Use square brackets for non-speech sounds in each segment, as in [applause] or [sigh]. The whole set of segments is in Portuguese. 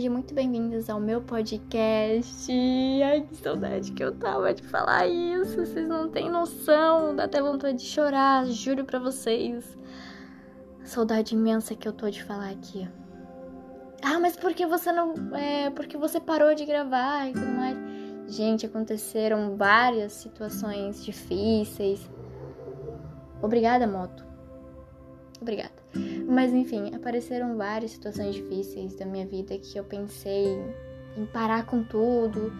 sejam muito bem-vindos ao meu podcast. Ai, que saudade que eu tava de falar isso. Vocês não têm noção. Dá até vontade de chorar, juro pra vocês. Saudade imensa que eu tô de falar aqui. Ah, mas por que você não. É, porque você parou de gravar e tudo mais? Gente, aconteceram várias situações difíceis. Obrigada, moto. Obrigada. Mas enfim, apareceram várias situações difíceis da minha vida que eu pensei em parar com tudo,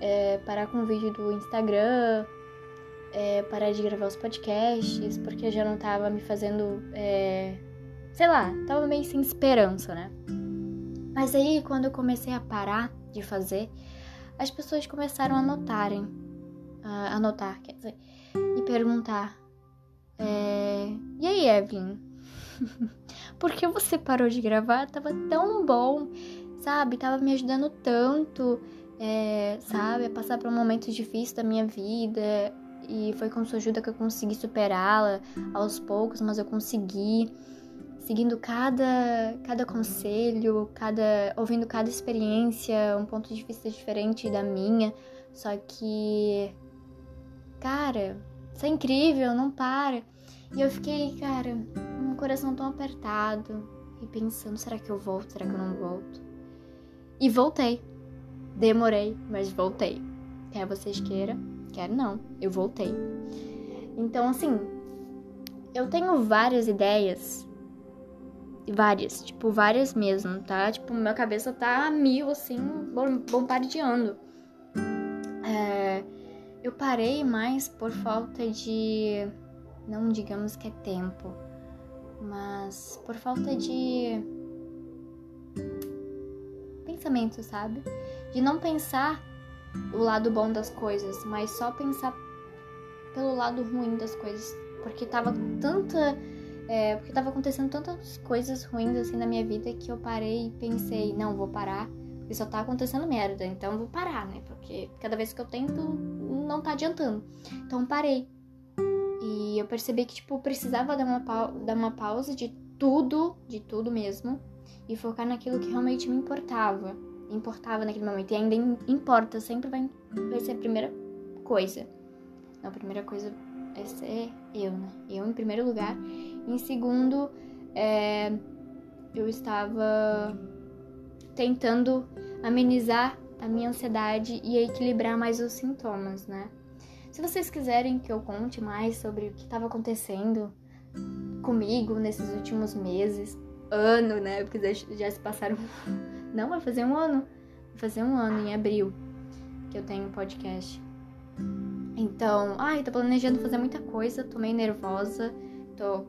é, parar com o vídeo do Instagram, é, parar de gravar os podcasts, porque já não tava me fazendo. É, sei lá, tava meio sem esperança, né? Mas aí, quando eu comecei a parar de fazer, as pessoas começaram a notarem, a notar, quer dizer, e perguntar: é, E aí, Evelyn? [laughs] Por que você parou de gravar? Tava tão bom, sabe? Tava me ajudando tanto, é, sabe? A passar por um momento difícil da minha vida. E foi com sua ajuda que eu consegui superá-la aos poucos, mas eu consegui. Seguindo cada, cada conselho, cada ouvindo cada experiência, um ponto de vista diferente da minha. Só que, cara, isso é incrível, não para. E eu fiquei, cara, com o coração tão apertado e pensando: será que eu volto? Será que eu não volto? E voltei. Demorei, mas voltei. Quer vocês queiram? Quer não. Eu voltei. Então, assim, eu tenho várias ideias. Várias, tipo, várias mesmo, tá? Tipo, minha cabeça tá a mil, assim, bombardeando. É, eu parei mais por falta de não digamos que é tempo, mas por falta de pensamento, sabe? De não pensar o lado bom das coisas, mas só pensar pelo lado ruim das coisas, porque tava tanta é, porque tava acontecendo tantas coisas ruins assim na minha vida que eu parei e pensei, não, vou parar, porque só tá acontecendo merda, então vou parar, né? Porque cada vez que eu tento, não tá adiantando. Então parei. E eu percebi que, tipo, precisava dar uma, dar uma pausa de tudo, de tudo mesmo, e focar naquilo que realmente me importava. Importava naquele momento. E ainda importa, sempre vai, vai ser a primeira coisa. Não, a primeira coisa é ser eu, né? Eu em primeiro lugar. Em segundo, é, eu estava tentando amenizar a minha ansiedade e equilibrar mais os sintomas, né? Se vocês quiserem que eu conte mais sobre o que estava acontecendo comigo nesses últimos meses, ano, né? Porque já se passaram. [laughs] Não, vai fazer um ano. Vai fazer um ano em abril que eu tenho podcast. Então, ai, tô planejando fazer muita coisa, tô meio nervosa, tô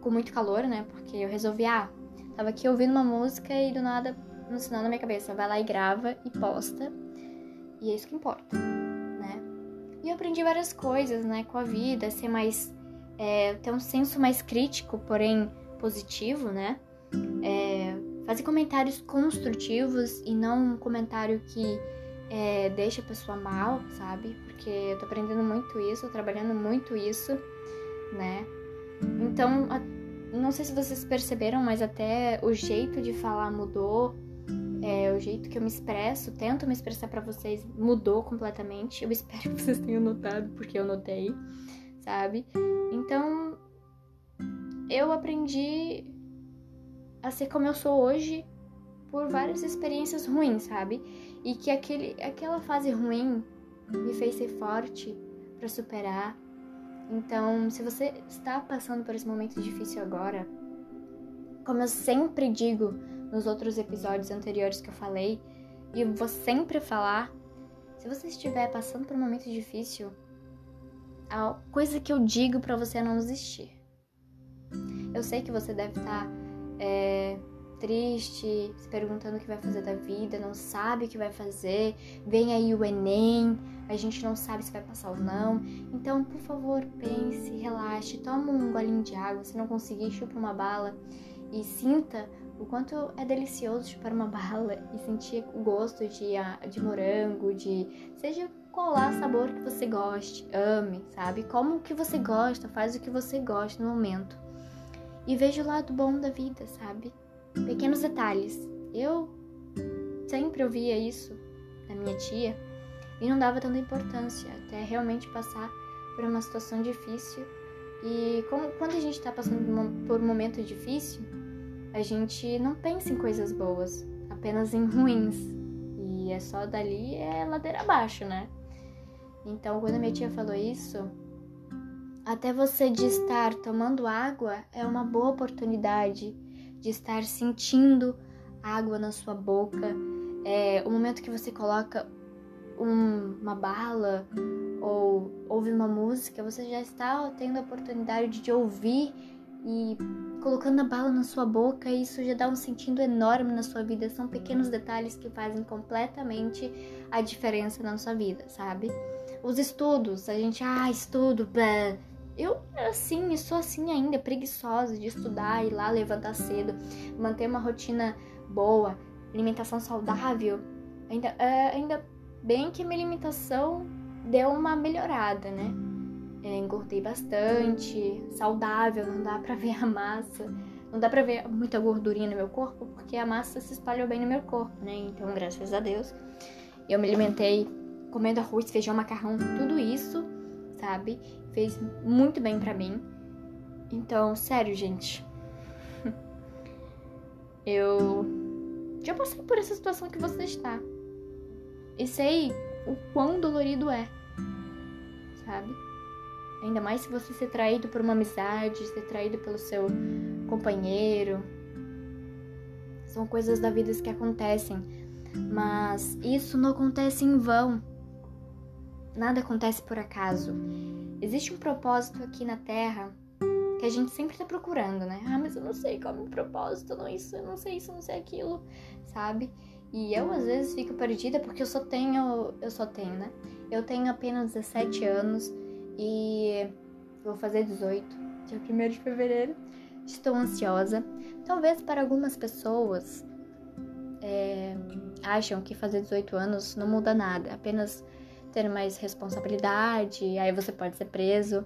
com muito calor, né? Porque eu resolvi, ah, tava aqui ouvindo uma música e do nada no sinal na minha cabeça, vai lá e grava e posta. E é isso que importa. E eu aprendi várias coisas, né, com a vida, ser mais. É, ter um senso mais crítico, porém positivo, né? É, fazer comentários construtivos e não um comentário que é, deixa a pessoa mal, sabe? Porque eu tô aprendendo muito isso, trabalhando muito isso, né? Então, a, não sei se vocês perceberam, mas até o jeito de falar mudou é, o jeito que eu me expresso, tento me expressar para vocês mudou completamente. Eu [laughs] espero que vocês tenham notado, porque eu notei, sabe? Então, eu aprendi a ser como eu sou hoje por várias experiências ruins, sabe? E que aquele, aquela fase ruim me fez ser forte para superar. Então, se você está passando por esse momento difícil agora, como eu sempre digo nos outros episódios anteriores que eu falei, e vou sempre falar, se você estiver passando por um momento difícil, a coisa que eu digo para você é não desistir. Eu sei que você deve estar tá, é, triste, se perguntando o que vai fazer da vida, não sabe o que vai fazer, vem aí o Enem, a gente não sabe se vai passar ou não. Então, por favor, pense, relaxe, toma um golinho de água, se não conseguir, chupa uma bala e sinta o quanto é delicioso chupar uma bala e sentir o gosto de, ah, de morango, de seja qual lá sabor que você goste, ame, sabe? Como que você gosta, faz o que você gosta no momento. E veja o lado bom da vida, sabe? Pequenos detalhes. Eu sempre ouvia isso da minha tia e não dava tanta importância até realmente passar por uma situação difícil. E como, quando a gente está passando por um momento difícil, a gente não pensa em coisas boas, apenas em ruins. E é só dali é ladeira abaixo, né? Então, quando minha tia falou isso, até você de estar tomando água é uma boa oportunidade de estar sentindo água na sua boca. É o momento que você coloca um, uma bala ou ouve uma música, você já está tendo a oportunidade de ouvir e colocando a bala na sua boca, isso já dá um sentido enorme na sua vida. São pequenos detalhes que fazem completamente a diferença na sua vida, sabe? Os estudos, a gente, ah, estudo, blá. Eu, assim, sou assim ainda, preguiçosa de estudar, ir lá, levantar cedo, manter uma rotina boa, alimentação saudável. Ainda, é, ainda bem que minha alimentação deu uma melhorada, né? É, engordei bastante, saudável, não dá pra [laughs] ver a massa, não dá pra ver muita gordurinha no meu corpo, porque a massa se espalhou bem no meu corpo, né? Então, graças a Deus, eu me alimentei comendo arroz, feijão, macarrão, tudo isso, sabe? Fez muito bem pra mim. Então, sério, gente. [laughs] eu já passei por essa situação que você está. E sei o quão dolorido é, sabe? Ainda mais se você ser traído por uma amizade, ser traído pelo seu companheiro. São coisas da vida que acontecem. Mas isso não acontece em vão. Nada acontece por acaso. Existe um propósito aqui na Terra que a gente sempre tá procurando, né? Ah, mas eu não sei qual é o meu propósito, não isso, eu não sei isso, não sei aquilo, sabe? E eu às vezes fico perdida porque eu só tenho, eu só tenho, né? Eu tenho apenas 17 anos e vou fazer 18, dia 1 de fevereiro. Estou ansiosa. Talvez para algumas pessoas é, acham que fazer 18 anos não muda nada, apenas ter mais responsabilidade, aí você pode ser preso.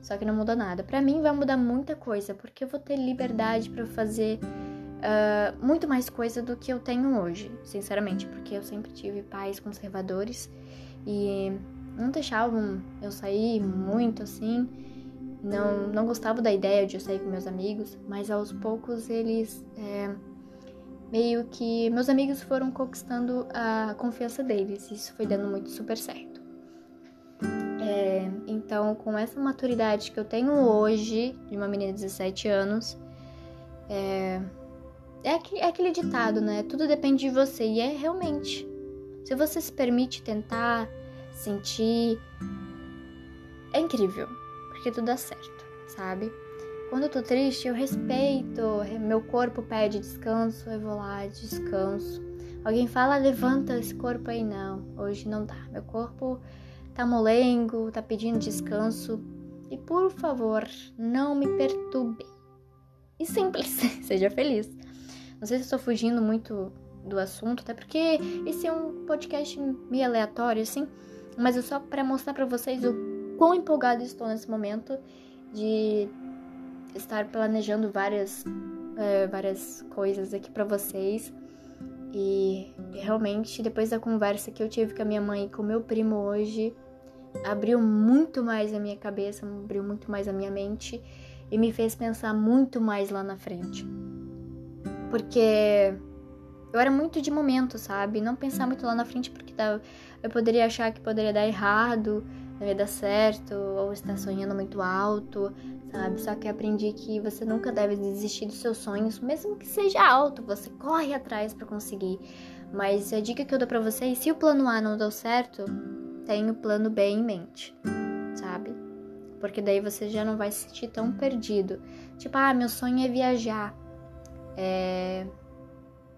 Só que não muda nada. Para mim vai mudar muita coisa, porque eu vou ter liberdade para fazer uh, muito mais coisa do que eu tenho hoje, sinceramente, porque eu sempre tive pais conservadores e não deixavam eu sair muito assim. Não, não gostava da ideia de eu sair com meus amigos, mas aos poucos eles é, meio que meus amigos foram conquistando a confiança deles. Isso foi dando muito super certo. É, então, com essa maturidade que eu tenho hoje, de uma menina de 17 anos, é, é, é aquele ditado, né? Tudo depende de você. E é realmente. Se você se permite tentar, sentir, é incrível. Porque tudo dá certo, sabe? Quando eu tô triste, eu respeito. Meu corpo pede descanso, eu vou lá, descanso. Alguém fala, levanta esse corpo aí. Não, hoje não dá. Meu corpo tá molengo, tá pedindo descanso. E por favor, não me perturbe. E simples, [laughs] seja feliz. Não sei se estou fugindo muito do assunto, até porque esse é um podcast meio aleatório, assim, mas é só para mostrar para vocês o quão empolgado estou nesse momento de estar planejando várias, é, várias coisas aqui para vocês. E realmente, depois da conversa que eu tive com a minha mãe e com o meu primo hoje, abriu muito mais a minha cabeça, abriu muito mais a minha mente e me fez pensar muito mais lá na frente. Porque eu era muito de momento, sabe? Não pensar muito lá na frente porque eu poderia achar que poderia dar errado, não ia dar certo, ou estar sonhando muito alto, sabe? Só que aprendi que você nunca deve desistir dos seus sonhos, mesmo que seja alto, você corre atrás para conseguir. Mas a dica que eu dou para vocês, se o plano A não deu certo, tenha o plano B em mente, sabe? Porque daí você já não vai se sentir tão perdido. Tipo, ah, meu sonho é viajar, é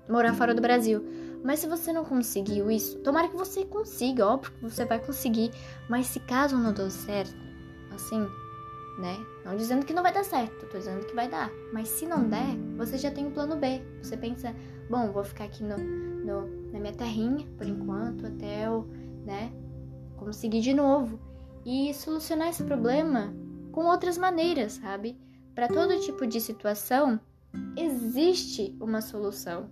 morar fora do Brasil. Mas se você não conseguiu isso, tomara que você consiga, óbvio que você vai conseguir. Mas se caso não deu certo, assim, né? Não dizendo que não vai dar certo, tô dizendo que vai dar. Mas se não der, você já tem um plano B. Você pensa, bom, vou ficar aqui no, no na minha terrinha por enquanto, até eu, né, conseguir de novo. E solucionar esse problema com outras maneiras, sabe? Para todo tipo de situação, existe uma solução.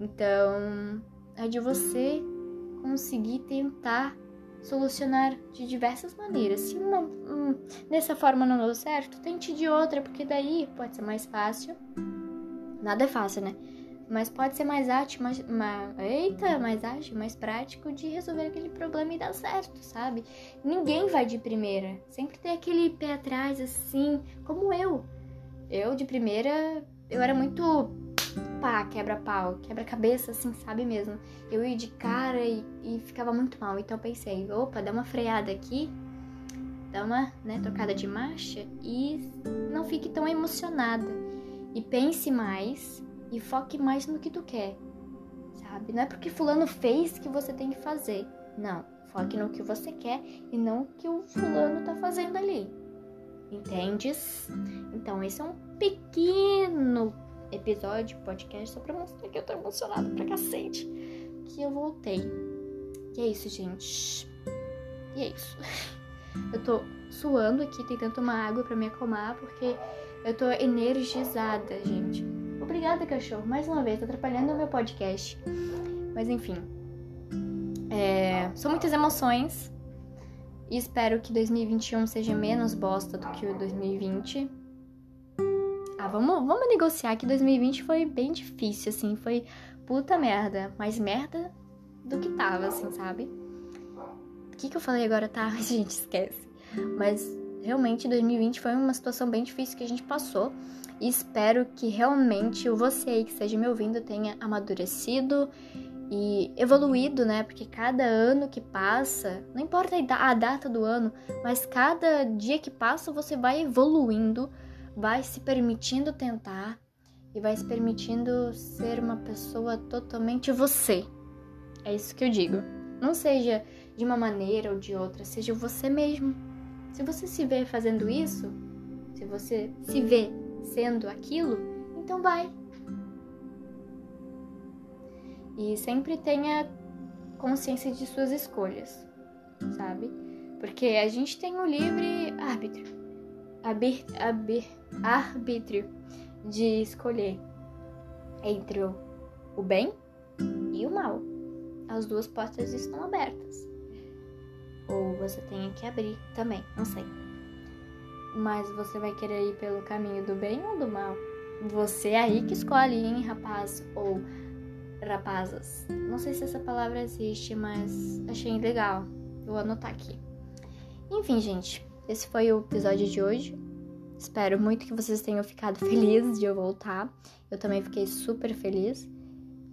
Então, é de você conseguir tentar solucionar de diversas maneiras. Se uma, hum, dessa forma não deu certo, tente de outra, porque daí pode ser mais fácil. Nada é fácil, né? Mas pode ser mais ágil, mais, mais, eita, mais ágil, mais prático de resolver aquele problema e dar certo, sabe? Ninguém vai de primeira. Sempre tem aquele pé atrás, assim, como eu. Eu, de primeira, eu era muito pá, quebra-pau, quebra-cabeça, assim, sabe mesmo? Eu ia de cara e, e, ficava muito mal. Então pensei, opa, dá uma freada aqui, dá uma né, trocada de marcha e não fique tão emocionada. E pense mais e foque mais no que tu quer, sabe? Não é porque fulano fez que você tem que fazer. Não, foque no que você quer e não o que o fulano tá fazendo ali. Entendes? Então, esse é um pequeno episódio, podcast, só pra mostrar que eu tô emocionada pra cacete. Que eu voltei. E é isso, gente. E é isso. [laughs] Eu tô suando aqui, tentando tomar água pra me acalmar, porque eu tô energizada, gente. Obrigada, cachorro, mais uma vez, atrapalhando o meu podcast. Mas enfim. É, são muitas emoções. E espero que 2021 seja menos bosta do que o 2020. Vamos, vamos negociar que 2020 foi bem difícil, assim. Foi puta merda. Mais merda do que tava, assim, sabe? O que, que eu falei agora, tá? A [laughs] gente esquece. Mas realmente 2020 foi uma situação bem difícil que a gente passou. E espero que realmente você aí que esteja me ouvindo tenha amadurecido e evoluído, né? Porque cada ano que passa, não importa a data do ano, mas cada dia que passa você vai evoluindo, vai se permitindo tentar e vai se permitindo ser uma pessoa totalmente você. É isso que eu digo. Não seja de uma maneira ou de outra, seja você mesmo. Se você se vê fazendo isso, se você se vê sendo aquilo, então vai. E sempre tenha consciência de suas escolhas, sabe? Porque a gente tem o livre árbitro, abir, abir, arbítrio de escolher entre o, o bem e o mal. As duas portas estão abertas. Ou você tem que abrir também, não sei. Mas você vai querer ir pelo caminho do bem ou do mal? Você é aí que escolhe, hein, rapaz ou rapazas. Não sei se essa palavra existe, mas achei legal. Vou anotar aqui. Enfim, gente, esse foi o episódio de hoje. Espero muito que vocês tenham ficado [laughs] felizes de eu voltar. Eu também fiquei super feliz.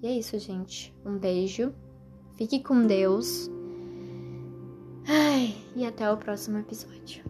E é isso, gente. Um beijo. Fique com Deus. Ai, e até o próximo episódio.